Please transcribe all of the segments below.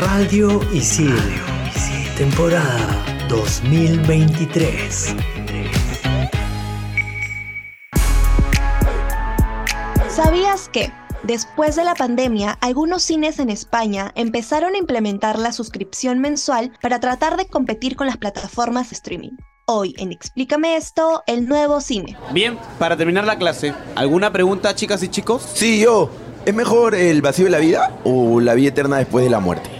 Radio Isil, temporada 2023. ¿Sabías que? Después de la pandemia, algunos cines en España empezaron a implementar la suscripción mensual para tratar de competir con las plataformas de streaming. Hoy en Explícame esto, el nuevo cine. Bien, para terminar la clase, ¿alguna pregunta, chicas y chicos? Sí, yo. ¿Es mejor el vacío de la vida o la vida eterna después de la muerte?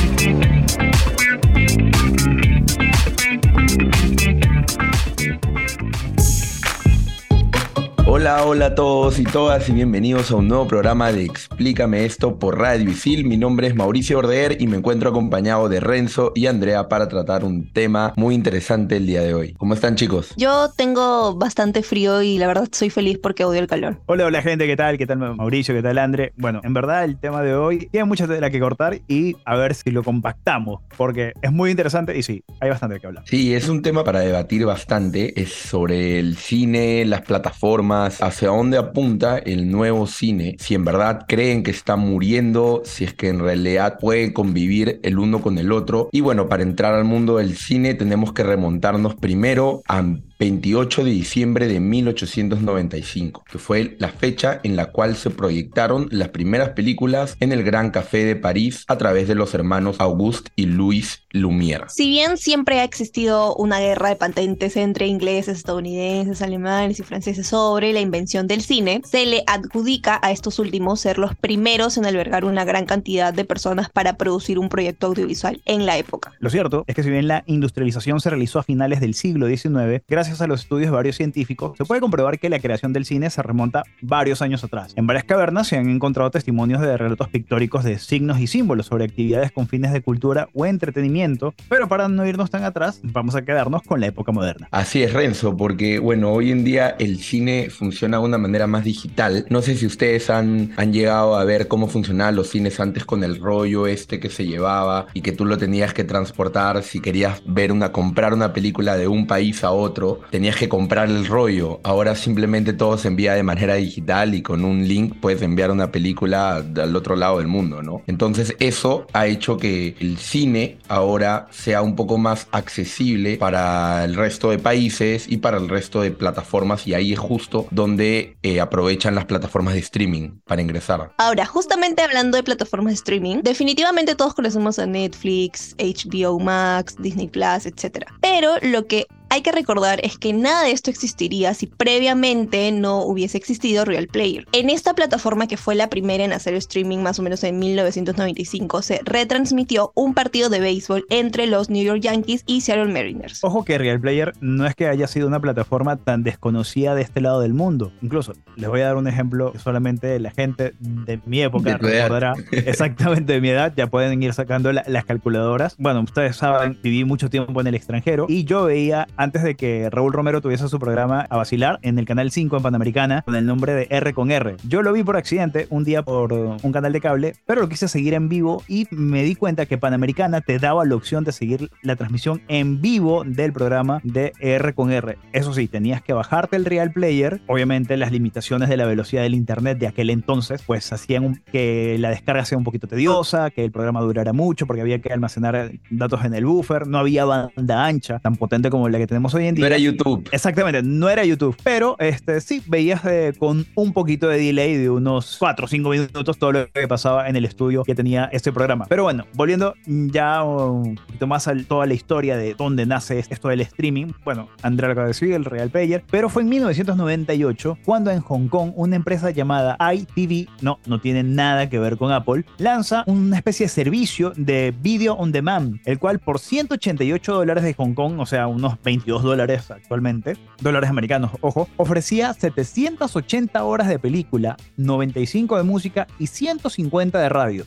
Hola, hola a todos y todas y bienvenidos a un nuevo programa de Explícame esto por Radio Isil. Mi nombre es Mauricio Ordeer y me encuentro acompañado de Renzo y Andrea para tratar un tema muy interesante el día de hoy. ¿Cómo están chicos? Yo tengo bastante frío y la verdad soy feliz porque odio el calor. Hola, hola gente, ¿qué tal? ¿Qué tal Mauricio? ¿Qué tal Andre? Bueno, en verdad el tema de hoy tiene mucha tela que cortar y a ver si lo compactamos, porque es muy interesante y sí, hay bastante que hablar. Sí, es un tema para debatir bastante. Es sobre el cine, las plataformas, hacia dónde apunta el nuevo cine, si en verdad creen que está muriendo, si es que en realidad pueden convivir el uno con el otro. Y bueno, para entrar al mundo del cine tenemos que remontarnos primero a 28 de diciembre de 1895, que fue la fecha en la cual se proyectaron las primeras películas en el Gran Café de París a través de los hermanos Auguste y Louis Lumière. Si bien siempre ha existido una guerra de patentes entre ingleses, estadounidenses, alemanes y franceses sobre la invención del cine, se le adjudica a estos últimos ser los primeros en albergar una gran cantidad de personas para producir un proyecto audiovisual en la época. Lo cierto es que si bien la industrialización se realizó a finales del siglo XIX, gracias a los estudios de varios científicos, se puede comprobar que la creación del cine se remonta varios años atrás. En varias cavernas se han encontrado testimonios de relatos pictóricos de signos y símbolos sobre actividades con fines de cultura o entretenimiento, pero para no irnos tan atrás, vamos a quedarnos con la época moderna. Así es, Renzo, porque bueno, hoy en día el cine funciona de una manera más digital. No sé si ustedes han, han llegado a ver cómo funcionaban los cines antes con el rollo este que se llevaba y que tú lo tenías que transportar si querías ver una, comprar una película de un país a otro tenías que comprar el rollo. Ahora simplemente todo se envía de manera digital y con un link puedes enviar una película al otro lado del mundo, ¿no? Entonces eso ha hecho que el cine ahora sea un poco más accesible para el resto de países y para el resto de plataformas y ahí es justo donde eh, aprovechan las plataformas de streaming para ingresar. Ahora, justamente hablando de plataformas de streaming, definitivamente todos conocemos a Netflix, HBO Max, Disney Plus, etc. Pero lo que hay que recordar es que nada de esto existiría si previamente no hubiese existido Real Player. En esta plataforma que fue la primera en hacer streaming más o menos en 1995 se retransmitió un partido de béisbol entre los New York Yankees y Seattle Mariners. Ojo que Real Player no es que haya sido una plataforma tan desconocida de este lado del mundo. Incluso les voy a dar un ejemplo que solamente la gente de mi época recordará exactamente de mi edad. Ya pueden ir sacando las calculadoras. Bueno, ustedes saben, viví mucho tiempo en el extranjero y yo veía antes de que Raúl Romero tuviese su programa a vacilar en el canal 5 en Panamericana con el nombre de R con R. Yo lo vi por accidente un día por un canal de cable, pero lo quise seguir en vivo y me di cuenta que Panamericana te daba la opción de seguir la transmisión en vivo del programa de R con R. Eso sí, tenías que bajarte el Real Player. Obviamente las limitaciones de la velocidad del internet de aquel entonces pues hacían que la descarga sea un poquito tediosa, que el programa durara mucho porque había que almacenar datos en el buffer, no había banda ancha tan potente como la que tenemos hoy en día. No era YouTube. Exactamente, no era YouTube, pero este, sí veías eh, con un poquito de delay de unos 4 o 5 minutos todo lo que pasaba en el estudio que tenía este programa. Pero bueno, volviendo ya un poquito más a toda la historia de dónde nace esto del streaming. Bueno, Andrea lo acaba de decir, el Real Player, pero fue en 1998 cuando en Hong Kong una empresa llamada ITV, no, no tiene nada que ver con Apple, lanza una especie de servicio de video on demand, el cual por 188 dólares de Hong Kong, o sea, unos 20 22 dólares actualmente, dólares americanos, ojo, ofrecía 780 horas de película, 95 de música y 150 de radio.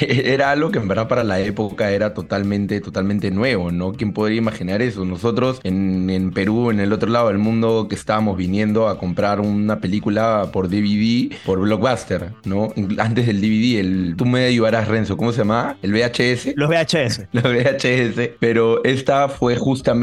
era algo que en verdad para la época era totalmente, totalmente nuevo, ¿no? ¿Quién podría imaginar eso? Nosotros en, en Perú, en el otro lado del mundo, que estábamos viniendo a comprar una película por DVD, por Blockbuster, ¿no? Antes del DVD, el, tú me ayudarás, Renzo, ¿cómo se llama? ¿El VHS? Los VHS. Los VHS. Pero esta fue justamente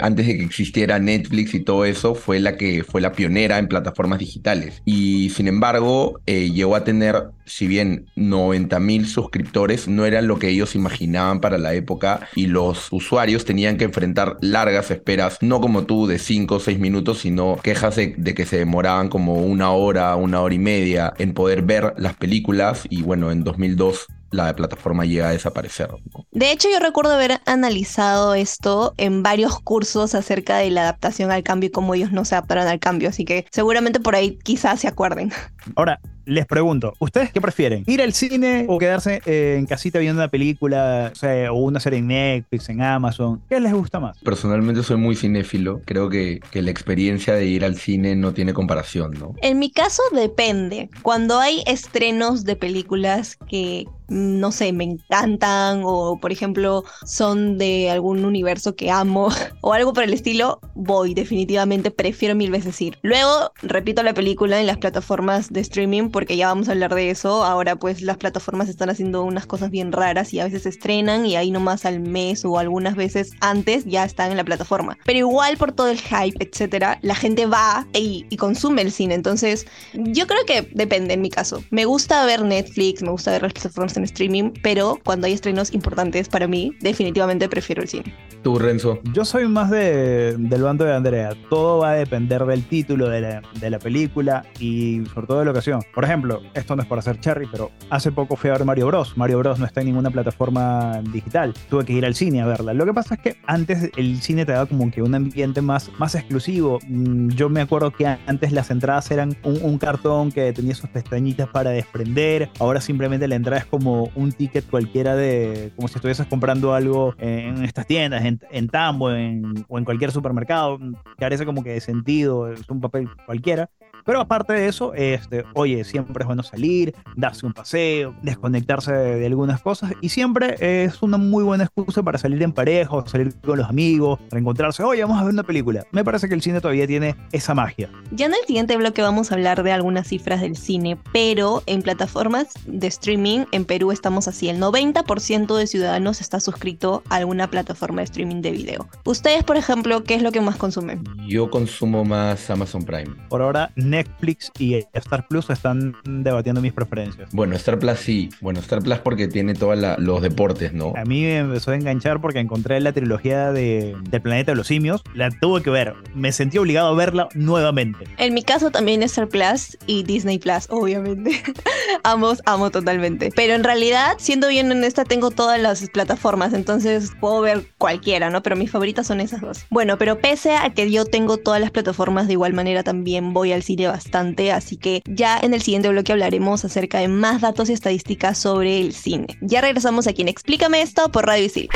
antes de que existiera Netflix y todo eso, fue la que fue la pionera en plataformas digitales. Y sin embargo, eh, llegó a tener, si bien 90 mil suscriptores, no eran lo que ellos imaginaban para la época y los usuarios tenían que enfrentar largas esperas, no como tú de 5 o 6 minutos, sino quejas de, de que se demoraban como una hora, una hora y media en poder ver las películas y bueno, en 2002 la plataforma llega a desaparecer. De hecho, yo recuerdo haber analizado esto en varios cursos acerca de la adaptación al cambio y cómo ellos no se adaptaron al cambio, así que seguramente por ahí quizás se acuerden. Ahora, les pregunto, ¿ustedes qué prefieren? ¿Ir al cine o quedarse eh, en casita viendo una película o, sea, o, una serie en Netflix, en Amazon? ¿Qué les gusta más? Personalmente soy muy cinéfilo. Creo que, que, la experiencia de ir al cine no tiene comparación, ¿no? En mi caso depende. Cuando hay estrenos de películas que no sé, me encantan o por ejemplo son de algún universo que amo o algo por el estilo, voy, definitivamente prefiero mil veces ir. Luego repito la película en las plataformas de streaming porque ya vamos a hablar de eso. Ahora pues las plataformas están haciendo unas cosas bien raras y a veces se estrenan y ahí nomás al mes o algunas veces antes ya están en la plataforma. Pero igual por todo el hype, etcétera, la gente va y, y consume el cine. Entonces yo creo que depende en mi caso. Me gusta ver Netflix, me gusta ver las plataformas en streaming, pero cuando hay estrenos importantes para mí, definitivamente prefiero el cine. ¿Tú, Renzo? Yo soy más de, del bando de Andrea. Todo va a depender del título de la, de la película y sobre todo de la ocasión. Por ejemplo, esto no es para hacer cherry, pero hace poco fui a ver Mario Bros. Mario Bros. no está en ninguna plataforma digital. Tuve que ir al cine a verla. Lo que pasa es que antes el cine te daba como que un ambiente más, más exclusivo. Mm, yo me acuerdo que antes las entradas eran un, cartón que tenía sus pestañitas para desprender. Ahora simplemente la entrada es como un ticket cualquiera de, como si estuvieses comprando algo en estas tiendas, en, Tambo en, o en cualquier supermercado, carece como que de sentido, es un papel cualquiera. Pero aparte de eso, este, oye, siempre es bueno salir, darse un paseo, desconectarse de, de, algunas cosas y siempre es una muy buena excusa para salir en pareja o salir con los amigos, reencontrarse, oye, vamos a ver una película. Me parece que el cine todavía tiene esa magia. Ya en el siguiente bloque vamos a hablar de algunas cifras del cine, pero en plataformas de streaming en Perú estamos así, el 90% de ciudadanos está suscrito a alguna plataforma de streaming de video. Ustedes, por ejemplo, ¿qué es lo que más consumen? Yo consumo más Amazon Prime. Por ahora, Netflix y Star Plus están debatiendo mis preferencias. Bueno, Star Plus sí. Bueno, Star Plus porque tiene todos los deportes, ¿no? A mí me empezó a enganchar porque encontré la trilogía de, del planeta de los simios. La tuve que ver. Me sentí obligado a verla nuevamente. En mi caso también Star Plus y Disney Plus, obviamente. Ambos amo totalmente. Pero en realidad, siendo bien honesta, tengo todas las plataformas. Entonces puedo ver cualquiera, ¿no? Pero mis favoritas son esas dos. Bueno, pero pese a que yo tengo todas las plataformas, de igual manera también voy al cine bastante, así que ya en el siguiente bloque hablaremos acerca de más datos y estadísticas sobre el cine. Ya regresamos aquí en Explícame esto por Radio Isil.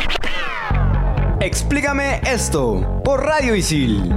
Explícame esto por Radio Isil.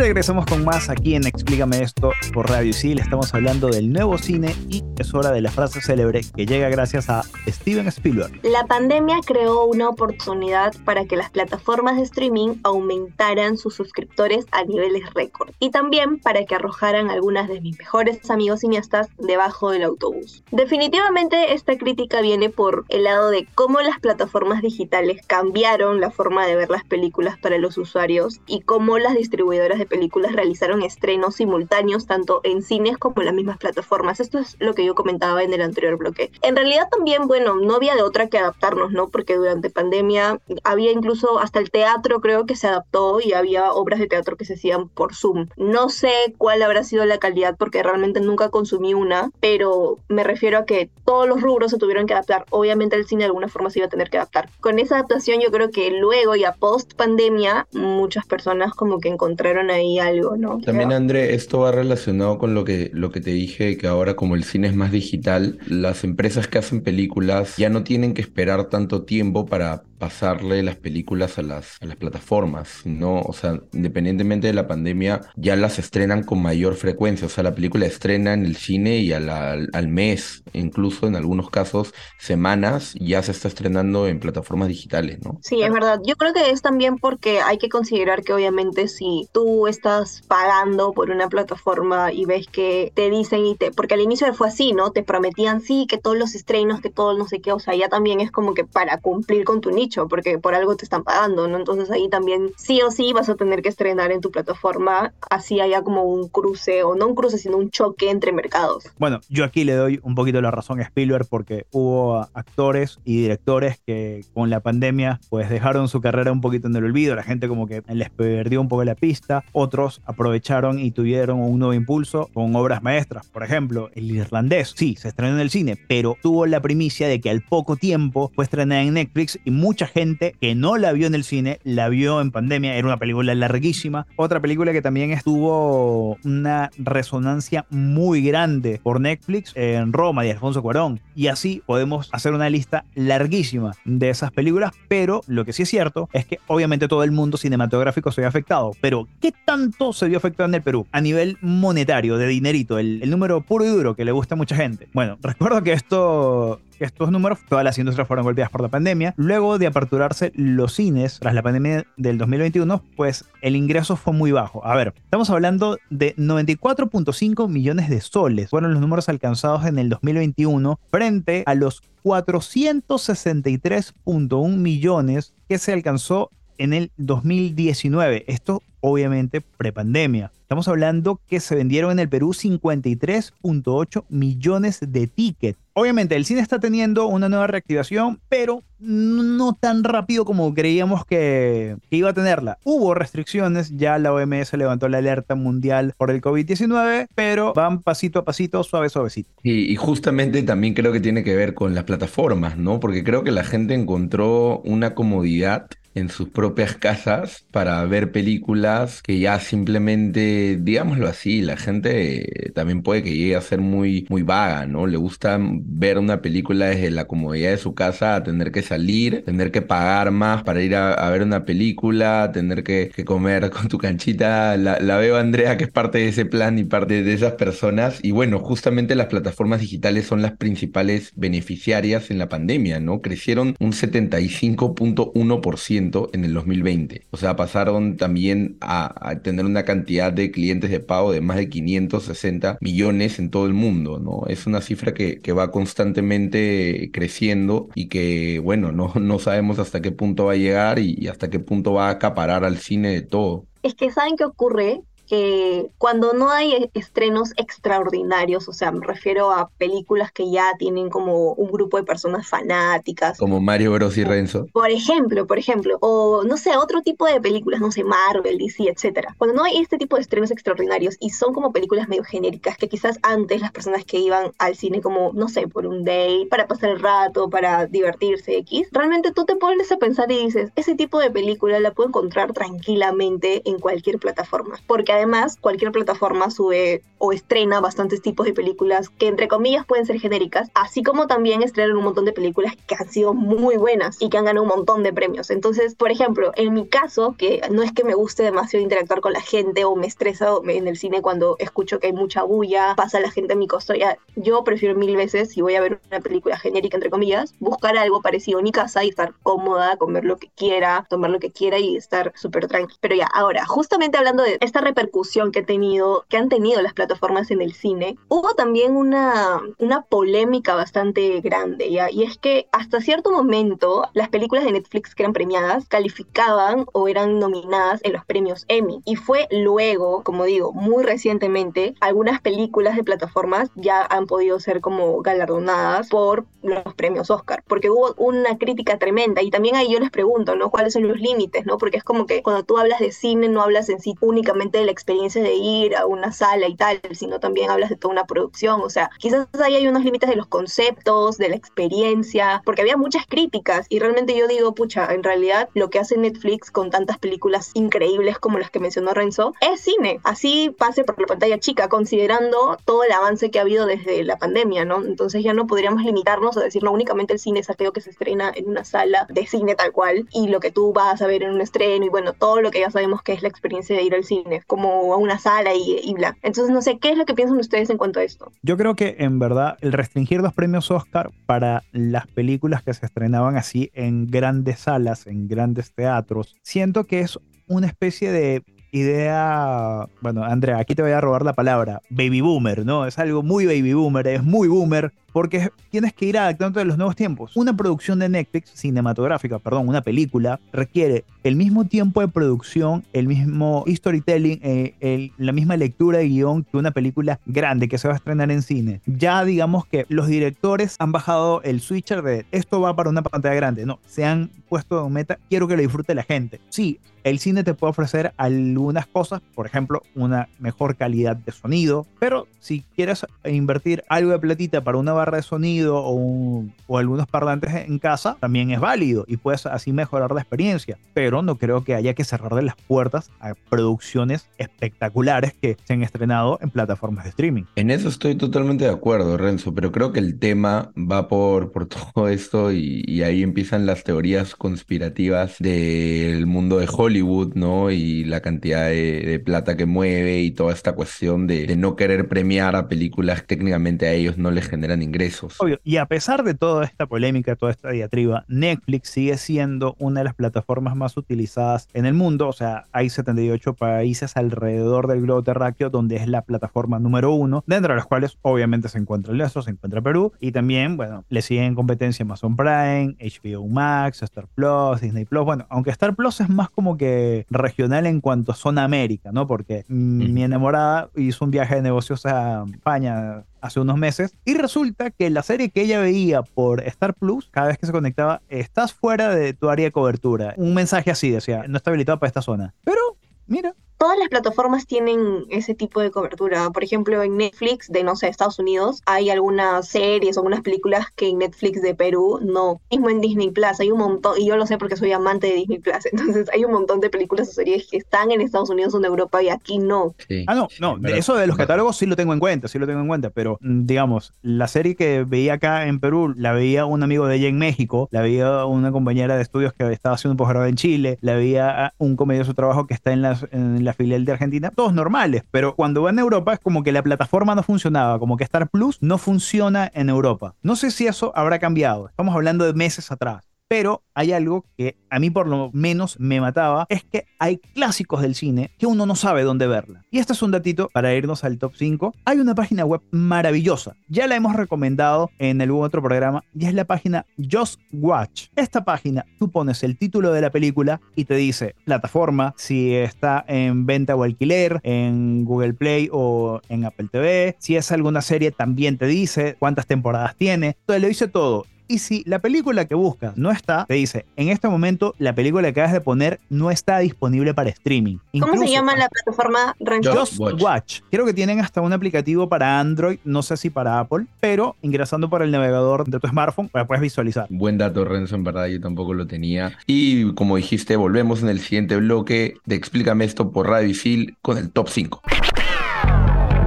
Regresamos con más aquí en Explícame esto por Radio Isil. Estamos hablando del nuevo cine y es hora de la frase célebre que llega gracias a Steven Spielberg. La pandemia creó una oportunidad para que las plataformas de streaming aumentaran sus suscriptores a niveles récord y también para que arrojaran algunas de mis mejores amigos cineastas debajo del autobús. Definitivamente esta crítica viene por el lado de cómo las plataformas digitales cambiaron la forma de ver las películas para los usuarios y cómo las distribuidoras de películas realizaron estrenos simultáneos tanto en cines como en las mismas plataformas. Esto es lo que yo comentaba en el anterior bloque. En realidad también, bueno, no había de otra que adaptarnos, ¿no? Porque durante pandemia había incluso hasta el teatro creo que se adaptó y había obras de teatro que se hacían por Zoom. No sé cuál habrá sido la calidad porque realmente nunca consumí una, pero me refiero a que todos los rubros se tuvieron que adaptar. Obviamente el cine de alguna forma se iba a tener que adaptar. Con esa adaptación yo creo que luego y a post pandemia muchas personas como que encontraron ahí ahí algo, ¿no? También, André, esto va relacionado con lo que, lo que te dije, que ahora como el cine es más digital, las empresas que hacen películas ya no tienen que esperar tanto tiempo para pasarle las películas a las, a las plataformas, ¿no? O sea, independientemente de la pandemia, ya las estrenan con mayor frecuencia. O sea, la película estrena en el cine y al, al, mes, incluso en algunos casos, semanas, ya se está estrenando en plataformas digitales, ¿no? Sí, es verdad. Yo creo que es también porque hay que considerar que obviamente si tú estás pagando por una plataforma y ves que te dicen y te... Porque al inicio fue así, ¿no? Te prometían sí, que todos los estrenos, que todo no sé qué, o sea, ya también es como que para cumplir con tu nicho porque por algo te están pagando, ¿no? Entonces ahí también sí o sí vas a tener que estrenar en tu plataforma, así haya como un cruce, o no un cruce, sino un choque entre mercados. Bueno, yo aquí le doy un poquito la razón a Spielberg porque hubo actores y directores que con la pandemia pues dejaron su carrera un poquito en el olvido, la gente como que les perdió un poco la pista, otros aprovecharon y tuvieron un nuevo impulso con obras maestras, por ejemplo, El Irlandés, sí, se estrenó en el cine, pero tuvo la primicia de que al poco tiempo fue estrenada en Netflix y mucha gente que no la vio en el cine, la vio en pandemia, era una película larguísima. Otra película que también estuvo una resonancia muy grande por Netflix en Roma de Alfonso Cuarón. Y así podemos hacer una lista larguísima de esas películas, pero lo que sí es cierto es que obviamente todo el mundo cinematográfico se vio afectado. Pero ¿qué tanto se vio afectado en el Perú? A nivel monetario, de dinerito, el, número puro y duro que le gusta a mucha gente. Bueno, recuerdo que esto estos números, todas las industrias fueron golpeadas por la pandemia. Luego de aperturarse los cines tras la pandemia del 2021, pues el ingreso fue muy bajo. A ver, estamos hablando de 94.5 millones de soles. Fueron los números alcanzados en el 2021 frente a los 463.1 millones que se alcanzó en el 2019. Esto obviamente prepandemia. Estamos hablando que se vendieron en el Perú 53.8 millones de tickets. Obviamente el cine está teniendo una nueva reactivación, pero no tan rápido como creíamos que, iba a tenerla. Hubo restricciones, ya la OMS levantó la alerta mundial por el COVID-19, pero van pasito a pasito, suave, suavecito. Y, y justamente también creo que tiene que ver con las plataformas, ¿no? Porque creo que la gente encontró una comodidad en sus propias casas para ver películas que ya simplemente, digámoslo así, la gente también puede que llegue a ser muy, muy vaga, ¿no? Le gusta ver una película desde la comodidad de su casa tener que salir, tener que pagar más para ir a, ver una película, tener que, comer con tu canchita. La, la, veo, Andrea, que es parte de ese plan y parte de esas personas. Y bueno, justamente las plataformas digitales son las principales beneficiarias en la pandemia, ¿no? Crecieron un 75.1% en el 2020. O sea, pasaron también a, tener una cantidad de clientes de pago de más de 560 millones en todo el mundo, ¿no? Es una cifra que, va constantemente creciendo y que, bueno, no, no sabemos hasta qué punto va a llegar y hasta qué punto va a acaparar al cine de todo. Es que saben qué ocurre, que cuando no hay estrenos extraordinarios, o sea, me refiero a películas que ya tienen como un grupo de personas fanáticas. Como Mario Bros. y Renzo. Por ejemplo, por ejemplo, o no sé, otro tipo de películas, no sé, Marvel, DC, etcétera. Cuando no hay este tipo de estrenos extraordinarios y son como películas medio genéricas, que quizás antes las personas que iban al cine como, no sé, por un day, para pasar el rato, para divertirse, X, realmente tú te pones a pensar y dices, ese tipo de película la puedo encontrar tranquilamente en cualquier plataforma. Porque además cualquier plataforma sube o estrena bastantes tipos de películas que entre comillas pueden ser genéricas, así como también estrenan un montón de películas que han sido muy buenas y que han ganado un montón de premios. Entonces, por ejemplo, en mi caso, que no es que me guste demasiado interactuar con la gente o me estresa en el cine cuando escucho que hay mucha bulla, pasa la gente a mi costoya, yo prefiero mil veces, si voy a ver una película genérica, entre comillas, buscar algo parecido en mi casa y estar cómoda, comer lo que quiera, tomar lo que quiera y estar súper tranquila. Pero ya, ahora, justamente hablando de esta repercusión que, tenido, que han tenido las plataformas en el cine, hubo también una, una polémica bastante grande, ¿ya? Y es que hasta cierto momento las películas de Netflix que eran premiadas calificaban o eran nominadas en los premios Emmy. Y fue luego, como digo, muy recientemente, algunas películas de plataformas ya han podido ser como galardonadas por los premios Oscar, porque hubo una crítica tremenda. Y también ahí yo les pregunto, ¿no? ¿Cuáles son los límites, ¿no? Porque es como que cuando tú hablas de cine no hablas en sí únicamente de la experiencia de ir a una sala y tal, sino también hablas de toda una producción. O sea, quizás ahí hay unos límites de los conceptos, de la experiencia, porque había muchas críticas y realmente yo digo, pucha, en realidad lo que hace Netflix con tantas películas increíbles como las que mencionó Renzo es cine. Así pase por la pantalla chica, considerando todo el avance que ha habido desde la pandemia, ¿no? Entonces ya no podríamos limitarnos a decir, no, únicamente el cine es aquello que se estrena en una sala de cine tal cual y lo que tú vas a ver en un estreno y bueno, todo lo que ya sabemos que es la experiencia de ir al cine, como a una sala y, y bla. Entonces, no sé, ¿qué es lo que piensan ustedes en cuanto a esto? Yo creo que en verdad el restringir los premios Oscar para las películas que se estrenaban así en grandes salas, en grandes teatros, siento que es una especie de idea, bueno, Andrea, aquí te voy a robar la palabra, baby boomer, ¿no? Es algo muy baby boomer, es muy boomer, porque tienes que ir adaptando a los nuevos tiempos. Una producción de Netflix, cinematográfica, perdón, una película, requiere el mismo tiempo de producción, el mismo storytelling, eh, la misma lectura de guion que una película grande que se va a estrenar en cine. Ya digamos que los directores han bajado el switcher de esto va para una pantalla grande. No, se han puesto en meta, quiero que lo disfrute la gente. Sí, el cine te puede ofrecer algunas cosas, por ejemplo, una mejor calidad de sonido, pero si quieres invertir algo de platita para una barra de sonido o, o, algunos parlantes en casa, también es válido y puedes así mejorar la experiencia. Pero no creo que haya que cerrarle las puertas a producciones espectaculares que se han estrenado en plataformas de streaming. En eso estoy totalmente de acuerdo, Renzo, pero creo que el tema va por, por todo esto y, y ahí empiezan las teorías conspirativas del mundo de Hollywood, ¿no? Y la cantidad de, de plata que mueve y toda esta cuestión de, de no querer premiar a películas técnicamente a ellos no les generan ingresos. Obvio, y a pesar de toda esta polémica, toda esta diatriba, Netflix sigue siendo una de las plataformas más utilizadas en el mundo, o sea, hay 78 países alrededor del globo terráqueo donde es la plataforma número uno, dentro de los cuales obviamente se encuentra el ESO, se encuentra Perú, y también, bueno, le siguen competencia Amazon Prime, HBO Max, Star Plus, Disney Plus, bueno, aunque Star Plus es más como que regional en cuanto a zona América, ¿no? Porque mm, mi enamorada hizo un viaje de negocios a España hace unos meses y resulta que la serie que ella veía por Star Plus, cada vez que se conectaba, estás fuera de tu área de cobertura. Un mensaje así decía, no está habilitado para esta zona. Pero, mira, todas las plataformas tienen ese tipo de cobertura. Por ejemplo, en Netflix de, no sé, Estados Unidos, hay algunas series o algunas películas que en Netflix de Perú no. Mismo en Disney Plus hay un montón, y yo lo sé porque soy amante de Disney Plus, entonces hay un montón de películas o series que están en Estados Unidos o en Europa y aquí no. Sí, ah, no, no, de eso de los catálogos sí lo tengo en cuenta, sí lo tengo en cuenta, pero mm, digamos, la serie que veía acá en Perú, la veía un amigo de ella en México, la veía una compañera de estudios que estaba haciendo un posgrado en Chile, la veía un compañero de su trabajo que está en la, en la filial de Argentina, todos normales, pero cuando va en Europa es como que la plataforma no funcionaba, como que Star Plus no funciona en Europa. No sé si eso habrá cambiado, estamos hablando de meses atrás. Pero hay algo que a mí por lo menos me mataba, es que hay clásicos del cine que uno no sabe dónde verla. Y este es un datito para irnos al top 5. Hay una página web maravillosa, ya la hemos recomendado en algún otro programa, y es la página Just Watch. Esta página, tú pones el título de la película y te dice plataforma, si está en venta o alquiler, en Google Play o en Apple TV, si es alguna serie también te dice cuántas temporadas tiene, entonces lo dice todo y si la película que buscas no está, te dice, en este momento la película que acabas de poner no está disponible para streaming. ¿Cómo se llama la plataforma Just Watch. Watch. Creo que tienen hasta un aplicativo para Android, no sé si para Apple, pero ingresando por el navegador de tu smartphone la puedes visualizar. Buen dato, Renzo, en verdad yo tampoco lo tenía. Y como dijiste, volvemos en el siguiente bloque de Explícame esto por Radio Isil con el top 5.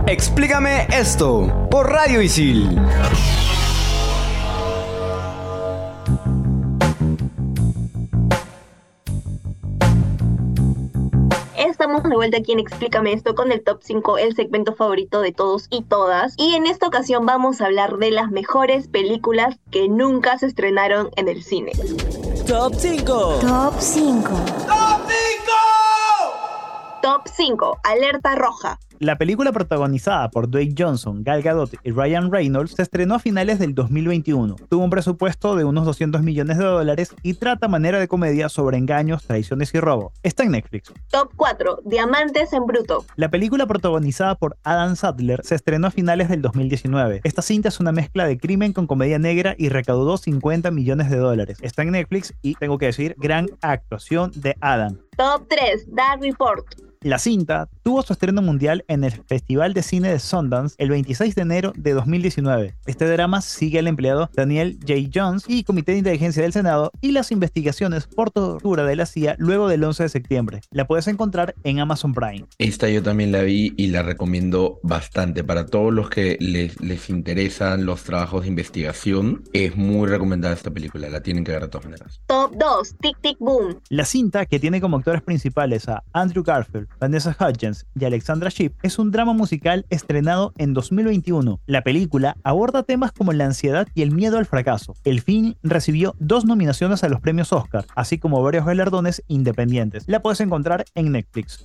Explícame esto por Radio Isil. Estamos de vuelta aquí en Explícame esto con el top 5, el segmento favorito de todos y todas. Y en esta ocasión vamos a hablar de las mejores películas que nunca se estrenaron en el cine. Top 5. Top 5. Top 5. Top 5, Alerta Roja. La película protagonizada por Dwayne Johnson, Gal Gadot y Ryan Reynolds se estrenó a finales del 2021. Tuvo un presupuesto de unos 200 millones de dólares y trata manera de comedia sobre engaños, traiciones y robo. Está en Netflix. Top 4, Diamantes en Bruto. La película protagonizada por Adam Sadler se estrenó a finales del 2019. Esta cinta es una mezcla de crimen con comedia negra y recaudó 50 millones de dólares. Está en Netflix y tengo que decir, gran actuación de Adam. Top 3, Dark Report. La cinta tuvo su estreno mundial en el Festival de Cine de Sundance el 26 de enero de 2019. Este drama sigue al empleado Daniel J. Jones y Comité de Inteligencia del Senado y las investigaciones por tortura de la CIA luego del 11 de septiembre. La puedes encontrar en Amazon Prime. Esta yo también la vi y la recomiendo bastante para todos los que les, les interesan los trabajos de investigación. Es muy recomendada esta película, la tienen que ver de todas maneras. Top 2, Tic Tic Boom. La cinta, que tiene como actores principales a Andrew Garfield, Vanessa Hudgens y Alexandra Shipp, es un drama musical estrenado en 2021. La película aborda temas como la ansiedad y el miedo al fracaso. El film recibió dos nominaciones a los premios Oscar, así como varios galardones independientes. La puedes encontrar en Netflix.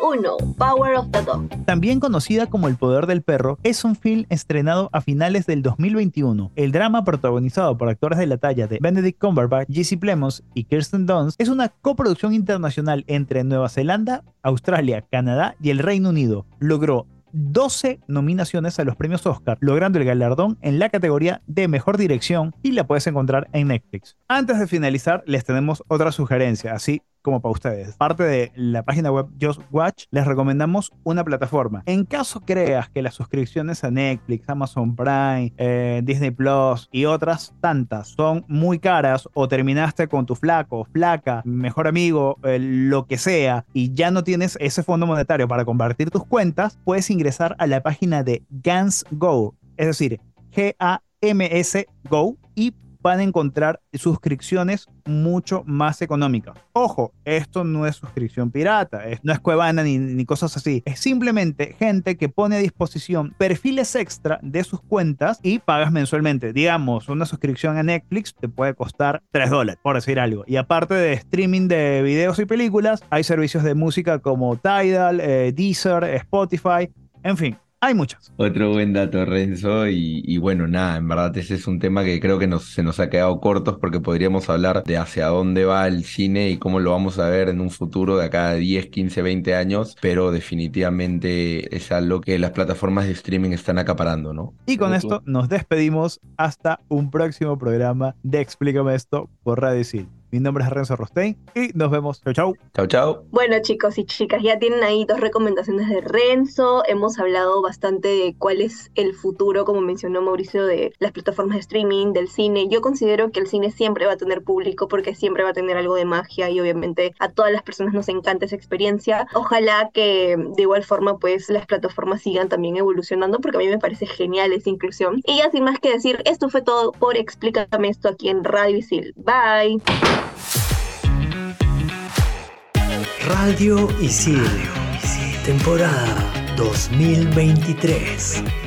1, Power of the Dog. También conocida como El Poder del Perro, es un film estrenado a finales del 2021. El drama protagonizado por actores de la talla de Benedict Cumberbatch, Jesse Plemons y Kirsten Dunst es una coproducción internacional entre Nueva Zelanda, Australia, Canadá y el Reino Unido. Logró 12 nominaciones a los premios Oscar, logrando el galardón en la categoría de Mejor Dirección y la puedes encontrar en Netflix. Antes de finalizar, les tenemos otra sugerencia, así como para ustedes. Parte de la página web Just Watch, les recomendamos una plataforma. En caso creas que las suscripciones a Netflix, Amazon Prime, eh, Disney Plus y otras tantas son muy caras o terminaste con tu flaco, flaca, mejor amigo, eh, lo que sea, y ya no tienes ese fondo monetario para convertir tus cuentas, puedes ingresar a la página de Gans Go, es decir, G-A-M-S Go y van a encontrar suscripciones mucho más económicas. Ojo, esto no es suscripción pirata, no es Cuevana ni, cosas así. Es simplemente gente que pone a disposición perfiles extra de sus cuentas y pagas mensualmente. Digamos, una suscripción a Netflix te puede costar 3 dólares, por decir algo. Y aparte de streaming de videos y películas, hay servicios de música como Tidal, eh, Deezer, Spotify, en fin, hay muchas. Otro buen dato, Renzo. Y, bueno, nada, en verdad ese es un tema que creo que se nos ha quedado cortos porque podríamos hablar de hacia dónde va el cine y cómo lo vamos a ver en un futuro de acá a 10, 15, 20 años. Pero definitivamente es algo que las plataformas de streaming están acaparando, ¿no? Y con esto nos despedimos hasta un próximo programa de Explícame esto por Radio Sil. Mi nombre es Renzo Rostein y nos vemos. Chau, chau. Chau, chau. Bueno, chicos y chicas, ya tienen ahí dos recomendaciones de Renzo. Hemos hablado bastante de cuál es el futuro, como mencionó Mauricio, de las plataformas de streaming, del cine. Yo considero que el cine siempre va a tener público porque siempre va a tener algo de magia y obviamente a todas las personas nos encanta esa experiencia. Ojalá que de igual forma pues las plataformas sigan también evolucionando porque a mí me parece genial esa inclusión. Y ya sin más que decir, esto fue todo por Explícame esto aquí en Radio Isil. Bye. Radio Isil, temporada 2023.